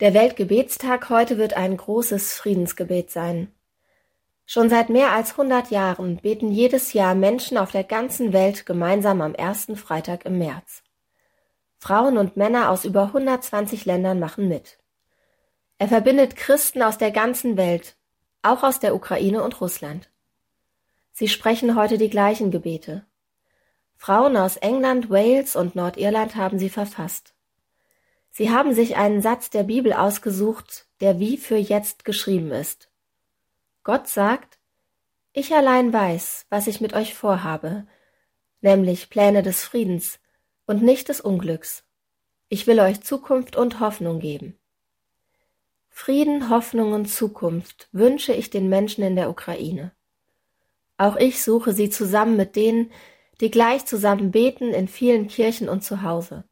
Der Weltgebetstag heute wird ein großes Friedensgebet sein. Schon seit mehr als 100 Jahren beten jedes Jahr Menschen auf der ganzen Welt gemeinsam am ersten Freitag im März. Frauen und Männer aus über 120 Ländern machen mit. Er verbindet Christen aus der ganzen Welt, auch aus der Ukraine und Russland. Sie sprechen heute die gleichen Gebete. Frauen aus England, Wales und Nordirland haben sie verfasst. Sie haben sich einen Satz der Bibel ausgesucht, der wie für jetzt geschrieben ist. Gott sagt, ich allein weiß, was ich mit euch vorhabe, nämlich Pläne des Friedens und nicht des Unglücks. Ich will euch Zukunft und Hoffnung geben. Frieden, Hoffnung und Zukunft wünsche ich den Menschen in der Ukraine. Auch ich suche sie zusammen mit denen, die gleich zusammen beten in vielen Kirchen und zu Hause.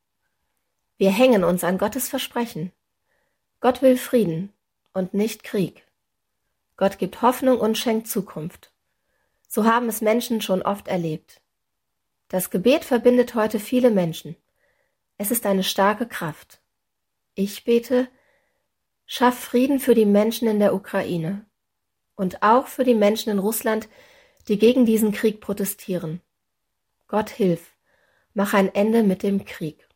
Wir hängen uns an Gottes Versprechen. Gott will Frieden und nicht Krieg. Gott gibt Hoffnung und schenkt Zukunft. So haben es Menschen schon oft erlebt. Das Gebet verbindet heute viele Menschen. Es ist eine starke Kraft. Ich bete, schaff Frieden für die Menschen in der Ukraine und auch für die Menschen in Russland, die gegen diesen Krieg protestieren. Gott hilf, mach ein Ende mit dem Krieg.